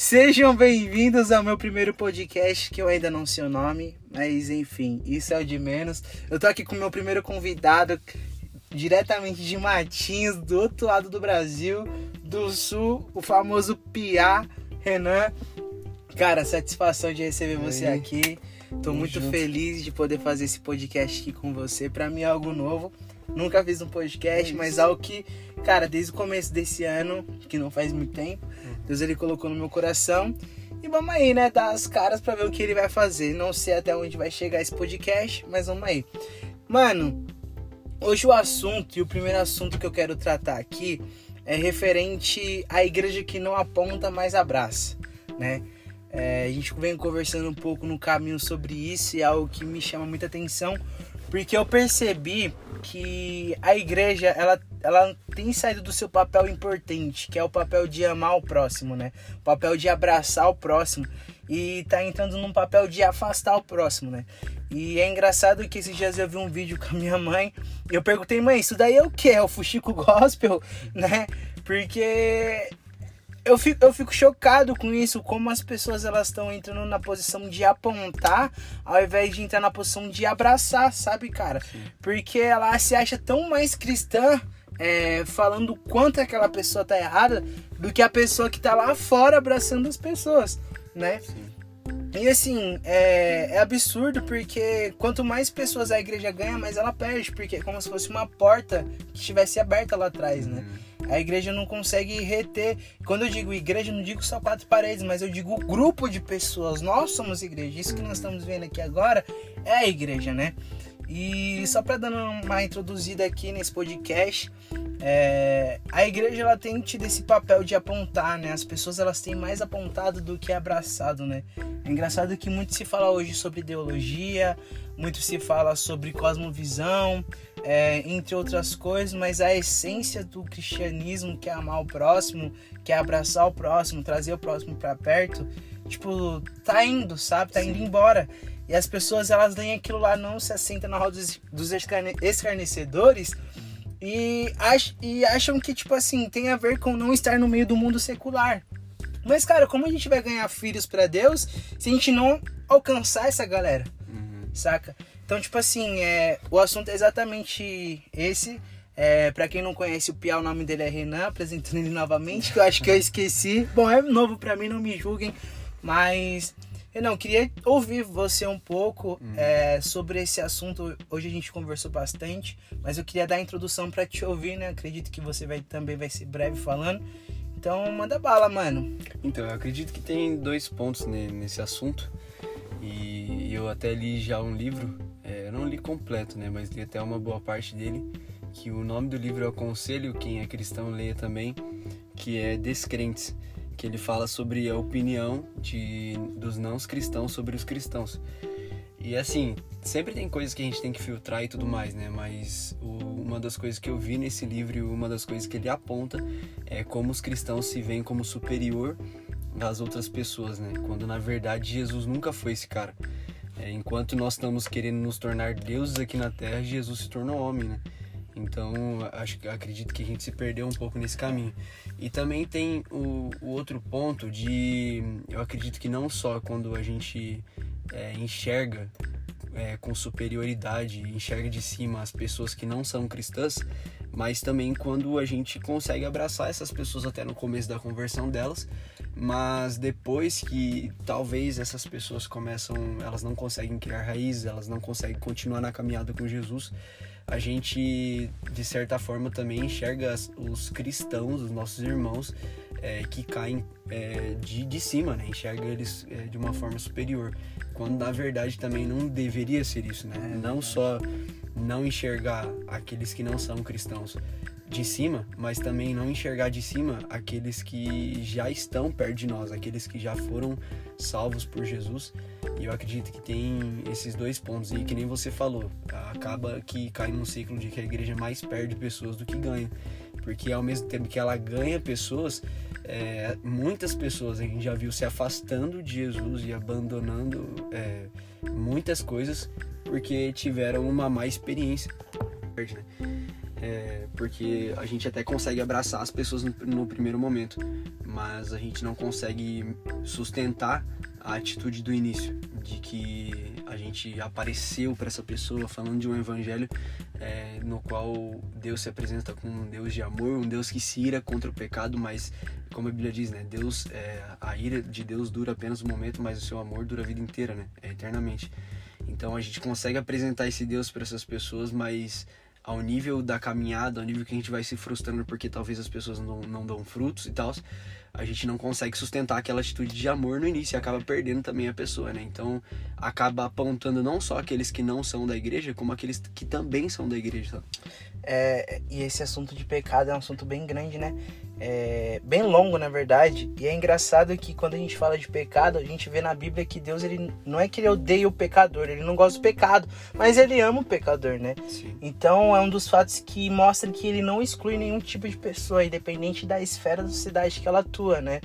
Sejam bem-vindos ao meu primeiro podcast, que eu ainda não sei o nome, mas enfim, isso é o de menos. Eu tô aqui com o meu primeiro convidado, diretamente de Matinhos, do outro lado do Brasil, do Sul, o famoso Piá, Renan. Cara, satisfação de receber você aqui. Tô Tamo muito junto. feliz de poder fazer esse podcast aqui com você. Pra mim é algo novo. Nunca fiz um podcast, É mas algo que, cara, desde o começo desse ano, que não faz muito tempo. Deus ele colocou no meu coração. E vamos aí, né? Dar as caras pra ver o que ele vai fazer. Não sei até onde vai chegar esse podcast, mas vamos aí. Mano, hoje o assunto e o primeiro assunto que eu quero tratar aqui é referente à igreja que não aponta, mas abraça, né? É, a gente vem conversando um pouco no caminho sobre isso e é algo que me chama muita atenção, porque eu percebi que a igreja ela, ela tem saído do seu papel importante, que é o papel de amar o próximo, né? O papel de abraçar o próximo e tá entrando num papel de afastar o próximo, né? E é engraçado que esses dias eu vi um vídeo com a minha mãe e eu perguntei, mãe, isso daí é o que? É o fuxico gospel, né? Porque eu fico, eu fico chocado com isso, como as pessoas elas estão entrando na posição de apontar ao invés de entrar na posição de abraçar, sabe, cara? Porque ela se acha tão mais cristã é, falando o quanto aquela pessoa tá errada do que a pessoa que tá lá fora abraçando as pessoas, né? Sim. E assim, é, é absurdo porque quanto mais pessoas a igreja ganha, mais ela perde, porque é como se fosse uma porta que estivesse aberta lá atrás, né? A igreja não consegue reter. Quando eu digo igreja, eu não digo só quatro paredes, mas eu digo grupo de pessoas. Nós somos igreja. Isso que nós estamos vendo aqui agora é a igreja, né? E só para dando uma introduzida aqui nesse podcast, é, a igreja ela tem tido esse papel de apontar, né? As pessoas elas têm mais apontado do que abraçado, né? É engraçado que muito se fala hoje sobre ideologia, muito se fala sobre cosmovisão, é, entre outras coisas, mas a essência do cristianismo, que é amar o próximo, que é abraçar o próximo, trazer o próximo para perto, tipo, tá indo, sabe? Tá indo Sim. embora. E as pessoas, elas leem aquilo lá, não se assentam na roda dos, dos escarne- escarnecedores e, ach, e acham que, tipo assim, tem a ver com não estar no meio do mundo secular. Mas, cara, como a gente vai ganhar filhos para Deus se a gente não alcançar essa galera? Uhum. saca? Então, tipo assim, é, o assunto é exatamente esse. É, para quem não conhece o Pia, o nome dele é Renan, apresentando ele novamente, que eu acho que eu esqueci. Bom, é novo pra mim, não me julguem, mas eu não queria ouvir você um pouco é, sobre esse assunto. Hoje a gente conversou bastante, mas eu queria dar a introdução pra te ouvir, né? Acredito que você vai também vai ser breve falando. Então, manda bala, mano. Então, eu acredito que tem dois pontos ne- nesse assunto. E eu até li já um livro, é, eu não li completo, né? Mas li até uma boa parte dele. Que o nome do livro é o Conselho, quem é cristão leia também, que é Descrentes. Que ele fala sobre a opinião de, dos não cristãos sobre os cristãos. E assim, sempre tem coisas que a gente tem que filtrar e tudo mais, né? Mas o- uma das coisas que eu vi nesse livro uma das coisas que ele aponta é como os cristãos se veem como superior às outras pessoas, né? Quando na verdade Jesus nunca foi esse cara. É, enquanto nós estamos querendo nos tornar deuses aqui na Terra, Jesus se tornou homem, né? Então, acho acredito que a gente se perdeu um pouco nesse caminho. E também tem o, o outro ponto de, eu acredito que não só quando a gente é, enxerga é, com superioridade, enxerga de cima as pessoas que não são cristãs, mas também quando a gente consegue abraçar essas pessoas até no começo da conversão delas, mas depois que talvez essas pessoas começam, elas não conseguem criar raízes, elas não conseguem continuar na caminhada com Jesus, a gente de certa forma também enxerga os cristãos, os nossos irmãos, é, que caem é, de, de cima, né? Enxerga eles é, de uma forma superior, quando na verdade também não deveria ser isso, né? Não só não enxergar aqueles que não são cristãos de cima, mas também não enxergar de cima aqueles que já estão perto de nós, aqueles que já foram salvos por Jesus. E eu acredito que tem esses dois pontos. E que nem você falou, acaba que cai num ciclo de que a igreja mais perde pessoas do que ganha. Porque ao mesmo tempo que ela ganha pessoas, é, muitas pessoas a gente já viu se afastando de Jesus e abandonando é, muitas coisas porque tiveram uma má experiência. né? É, porque a gente até consegue abraçar as pessoas no, no primeiro momento, mas a gente não consegue sustentar a atitude do início, de que a gente apareceu para essa pessoa falando de um evangelho é, no qual Deus se apresenta como um Deus de amor, um Deus que se ira contra o pecado, mas como a Bíblia diz, né, Deus, é, a ira de Deus dura apenas um momento, mas o seu amor dura a vida inteira, né, é eternamente. Então a gente consegue apresentar esse Deus para essas pessoas, mas ao nível da caminhada, ao nível que a gente vai se frustrando porque talvez as pessoas não, não dão frutos e tal, a gente não consegue sustentar aquela atitude de amor no início e acaba perdendo também a pessoa, né? Então acaba apontando não só aqueles que não são da igreja, como aqueles que também são da igreja. É, e esse assunto de pecado é um assunto bem grande, né? É, bem longo, na verdade. E é engraçado que quando a gente fala de pecado, a gente vê na Bíblia que Deus ele não é que ele odeia o pecador, ele não gosta do pecado, mas ele ama o pecador, né? Sim. Então é um dos fatos que mostra que ele não exclui nenhum tipo de pessoa, independente da esfera da sociedade que ela atua, né?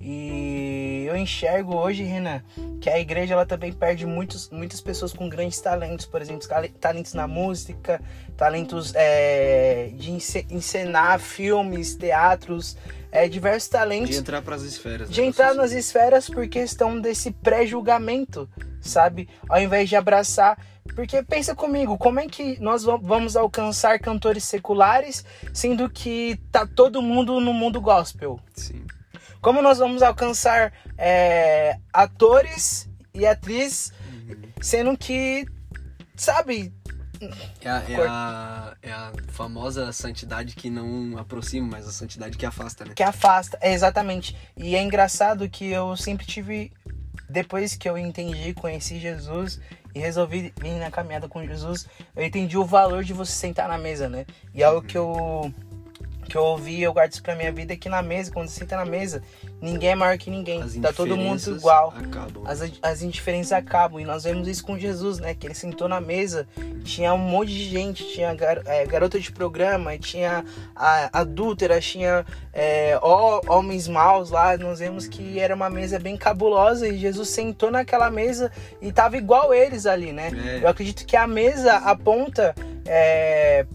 E eu enxergo hoje, Renan, que a igreja ela também perde muitos, muitas pessoas com grandes talentos, por exemplo, talentos na música, talentos é, de encenar filmes, teatros, é, diversos talentos. De entrar para as esferas. Né, de entrar nas esferas por questão desse pré-julgamento, sabe? Ao invés de abraçar. Porque pensa comigo, como é que nós vamos alcançar cantores seculares, sendo que tá todo mundo no mundo gospel? Sim. Como nós vamos alcançar é, atores e atrizes, uhum. sendo que, sabe, é a, é, a, é a, famosa santidade que não aproxima, mas a santidade que afasta, né? Que afasta, é, exatamente. E é engraçado que eu sempre tive, depois que eu entendi, conheci Jesus e resolvi vir na caminhada com Jesus, eu entendi o valor de você sentar na mesa, né? E é algo que eu que eu ouvi, eu guardo isso pra minha vida, é que na mesa, quando senta na mesa, ninguém é maior que ninguém. As tá todo mundo igual. Acabam. As, as indiferenças acabam. E nós vemos isso com Jesus, né? Que ele sentou na mesa, tinha um monte de gente, tinha gar, é, garota de programa, tinha a, adúltera, tinha é, homens maus lá. Nós vemos que era uma mesa bem cabulosa e Jesus sentou naquela mesa e tava igual eles ali, né? É. Eu acredito que a mesa aponta. É,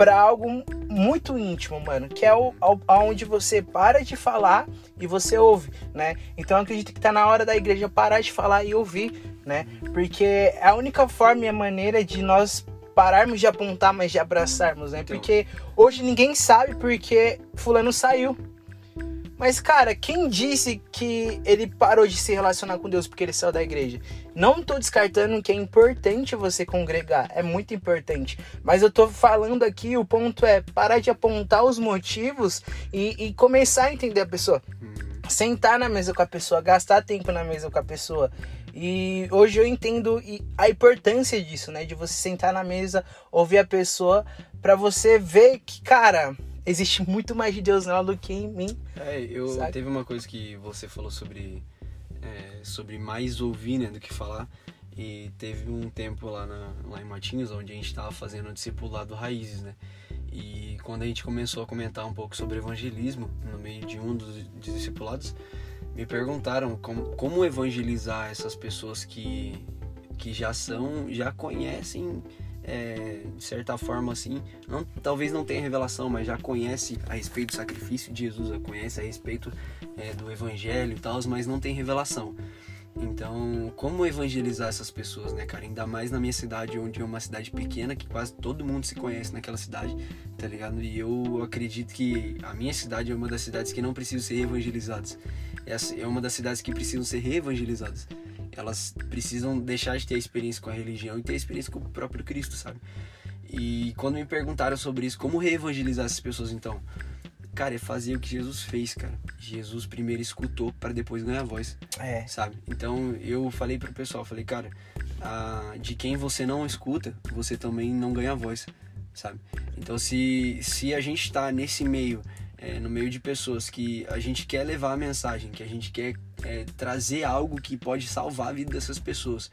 para algo muito íntimo, mano, que é o aonde você para de falar e você ouve, né? Então eu acredito que tá na hora da igreja parar de falar e ouvir, né? Porque é a única forma e a maneira de nós pararmos de apontar, mas de abraçarmos, né? Então. Porque hoje ninguém sabe porque fulano saiu. Mas, cara, quem disse que ele parou de se relacionar com Deus porque ele saiu da igreja? Não tô descartando que é importante você congregar, é muito importante. Mas eu tô falando aqui, o ponto é parar de apontar os motivos e, e começar a entender a pessoa. Uhum. Sentar na mesa com a pessoa, gastar tempo na mesa com a pessoa. E hoje eu entendo a importância disso, né? De você sentar na mesa, ouvir a pessoa, para você ver que, cara, existe muito mais de Deus nela do que em mim. É, eu sabe? teve uma coisa que você falou sobre é, sobre mais ouvir, né, do que falar. E teve um tempo lá, na, lá em Matinhos, onde a gente estava fazendo o discipulado Raízes, né? E quando a gente começou a comentar um pouco sobre evangelismo, no meio de um dos discipulados, me perguntaram como, como evangelizar essas pessoas que, que já são, já conhecem é, de certa forma assim, não, talvez não tenha revelação, mas já conhece a respeito do sacrifício de Jesus, conhece a respeito é, do evangelho e tal, mas não tem revelação. Então, como evangelizar essas pessoas, né, cara? Ainda mais na minha cidade, onde é uma cidade pequena, que quase todo mundo se conhece naquela cidade, tá ligado? E eu acredito que a minha cidade é uma das cidades que não precisam ser evangelizadas. É uma das cidades que precisam ser reevangelizadas elas precisam deixar de ter experiência com a religião e ter experiência com o próprio Cristo, sabe? E quando me perguntaram sobre isso, como reevangelizar essas pessoas então? Cara, é fazer o que Jesus fez, cara. Jesus primeiro escutou para depois ganhar voz. É. Sabe? Então eu falei pro pessoal, falei, cara, ah, de quem você não escuta, você também não ganha voz, sabe? Então se, se a gente tá nesse meio é, no meio de pessoas que a gente quer levar a mensagem, que a gente quer é, trazer algo que pode salvar a vida dessas pessoas.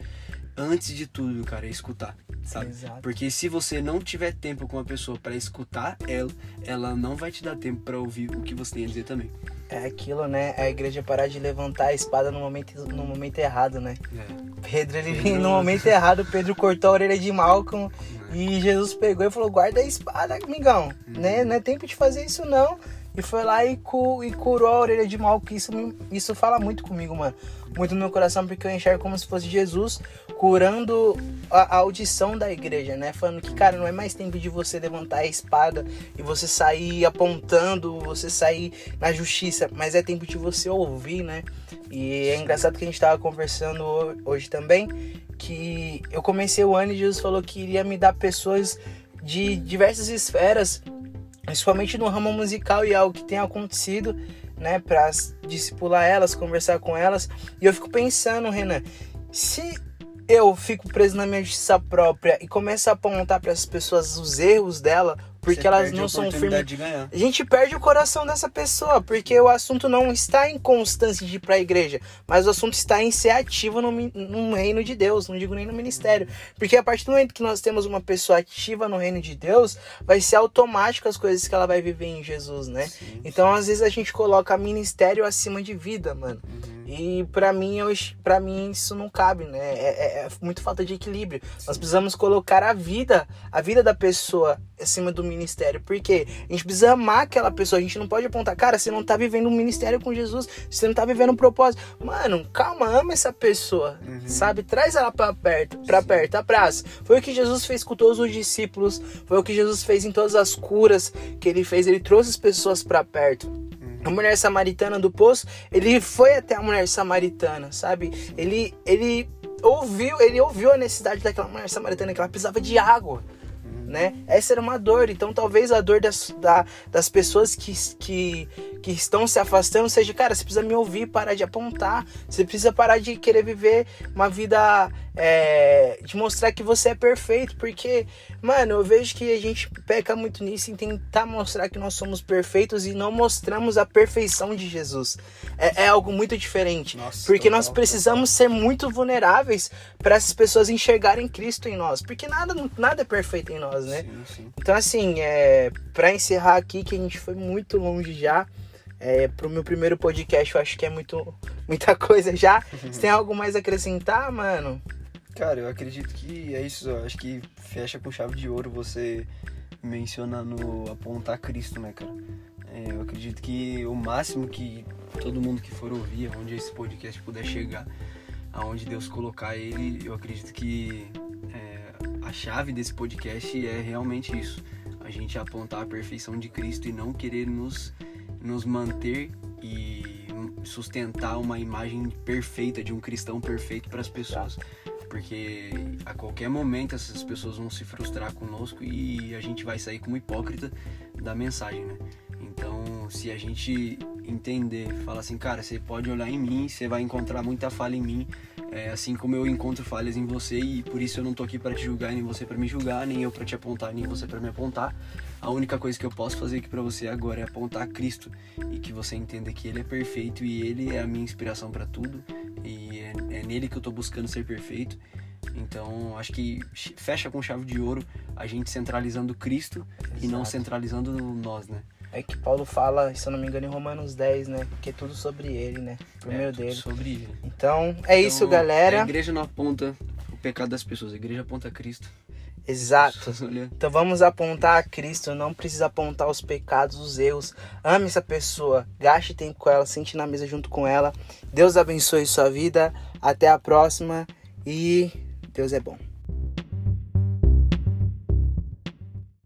Antes de tudo, cara, é escutar, sabe? Exato. Porque se você não tiver tempo com a pessoa para escutar ela, ela não vai te dar tempo para ouvir o que você tem a dizer também. É aquilo, né? A igreja parar de levantar a espada no momento, no momento errado, né? É. Pedro, ele Pedro... no momento errado, Pedro cortou a orelha de Malcolm E Jesus pegou e falou: guarda a espada, amigão. Uhum. Né? Não é tempo de fazer isso, não. E foi lá e, cu, e curou a orelha de mal, que isso, isso fala muito comigo, mano. Muito no meu coração, porque eu enxergo como se fosse Jesus curando a, a audição da igreja, né? Falando que, cara, não é mais tempo de você levantar a espada e você sair apontando, você sair na justiça, mas é tempo de você ouvir, né? E é engraçado que a gente tava conversando ho- hoje também, que eu comecei o ano e Jesus falou que iria me dar pessoas de diversas esferas, principalmente no ramo musical e algo que tem acontecido, né, para discipular elas, conversar com elas. E eu fico pensando, Renan, se eu fico preso na minha justiça própria e começo a apontar para as pessoas os erros dela, porque Você elas a não são firmes a gente perde o coração dessa pessoa, porque o assunto não está em constância de ir pra igreja, mas o assunto está em ser ativo no, no reino de Deus, não digo nem no ministério. Porque a partir do momento que nós temos uma pessoa ativa no reino de Deus, vai ser automático as coisas que ela vai viver em Jesus, né? Sim, Então, às vezes, a gente coloca ministério acima de vida, mano. Uhum. E pra mim, eu, pra mim isso não cabe, né? É, é- é muito falta de equilíbrio. Nós precisamos colocar a vida, a vida da pessoa acima do ministério. Porque a gente precisa amar aquela pessoa. A gente não pode apontar, cara, você não tá vivendo um ministério com Jesus, você não tá vivendo um propósito. Mano, calma, ama essa pessoa. Uhum. Sabe? Traz ela pra perto, pra perto, abraça. Foi o que Jesus fez com todos os discípulos, foi o que Jesus fez em todas as curas que ele fez. Ele trouxe as pessoas pra perto. A mulher samaritana do poço, ele foi até a mulher samaritana, sabe? Ele, ele ouviu, ele ouviu a necessidade daquela mulher samaritana que ela precisava de água, né? Essa era uma dor. Então, talvez a dor das, da- das pessoas que, que, que estão se afastando seja, cara, você precisa me ouvir, parar de apontar. Você precisa parar de querer viver uma vida é, de mostrar que você é perfeito, porque, mano, eu vejo que a gente peca muito nisso em tentar mostrar que nós somos perfeitos e não mostramos a perfeição de Jesus. É, é algo muito diferente, Nossa, porque nós precisamos ser muito vulneráveis para essas pessoas enxergarem Cristo em nós, porque nada, nada é perfeito em nós, né? Sim, sim. Então, assim, é, para encerrar aqui, que a gente foi muito longe já, é, pro meu primeiro podcast, eu acho que é muito, muita coisa já. Você tem algo mais a acrescentar, mano? Cara, eu acredito que é isso. Eu acho que fecha com chave de ouro você mencionando apontar Cristo, né, cara? É, eu acredito que o máximo que todo mundo que for ouvir, onde esse podcast puder chegar, aonde Deus colocar ele, eu acredito que é, a chave desse podcast é realmente isso. A gente apontar a perfeição de Cristo e não querer nos, nos manter e sustentar uma imagem perfeita de um cristão perfeito para as pessoas. Porque a qualquer momento essas pessoas vão se frustrar conosco e a gente vai sair como hipócrita da mensagem, né? Então, se a gente entender, falar assim, cara, você pode olhar em mim, você vai encontrar muita falha em mim, é, assim como eu encontro falhas em você e por isso eu não tô aqui para te julgar, nem você para me julgar, nem eu para te apontar, nem você para me apontar. A única coisa que eu posso fazer aqui para você agora é apontar Cristo e que você entenda que ele é perfeito e ele é a minha inspiração para tudo e é, é nele que eu tô buscando ser perfeito. Então, acho que fecha com chave de ouro a gente centralizando Cristo e não Exato. centralizando nós, né? É que Paulo fala, se eu não me engano, em Romanos 10, né? Que é tudo sobre ele, né? Primeiro É, dele. Sobre ele. Então, é isso, Então, galera. A igreja não aponta o pecado das pessoas, a igreja aponta Cristo. Exato. Então vamos apontar a Cristo, não precisa apontar os pecados, os erros. Ame essa pessoa, gaste tempo com ela, sente na mesa junto com ela. Deus abençoe sua vida. Até a próxima e Deus é bom.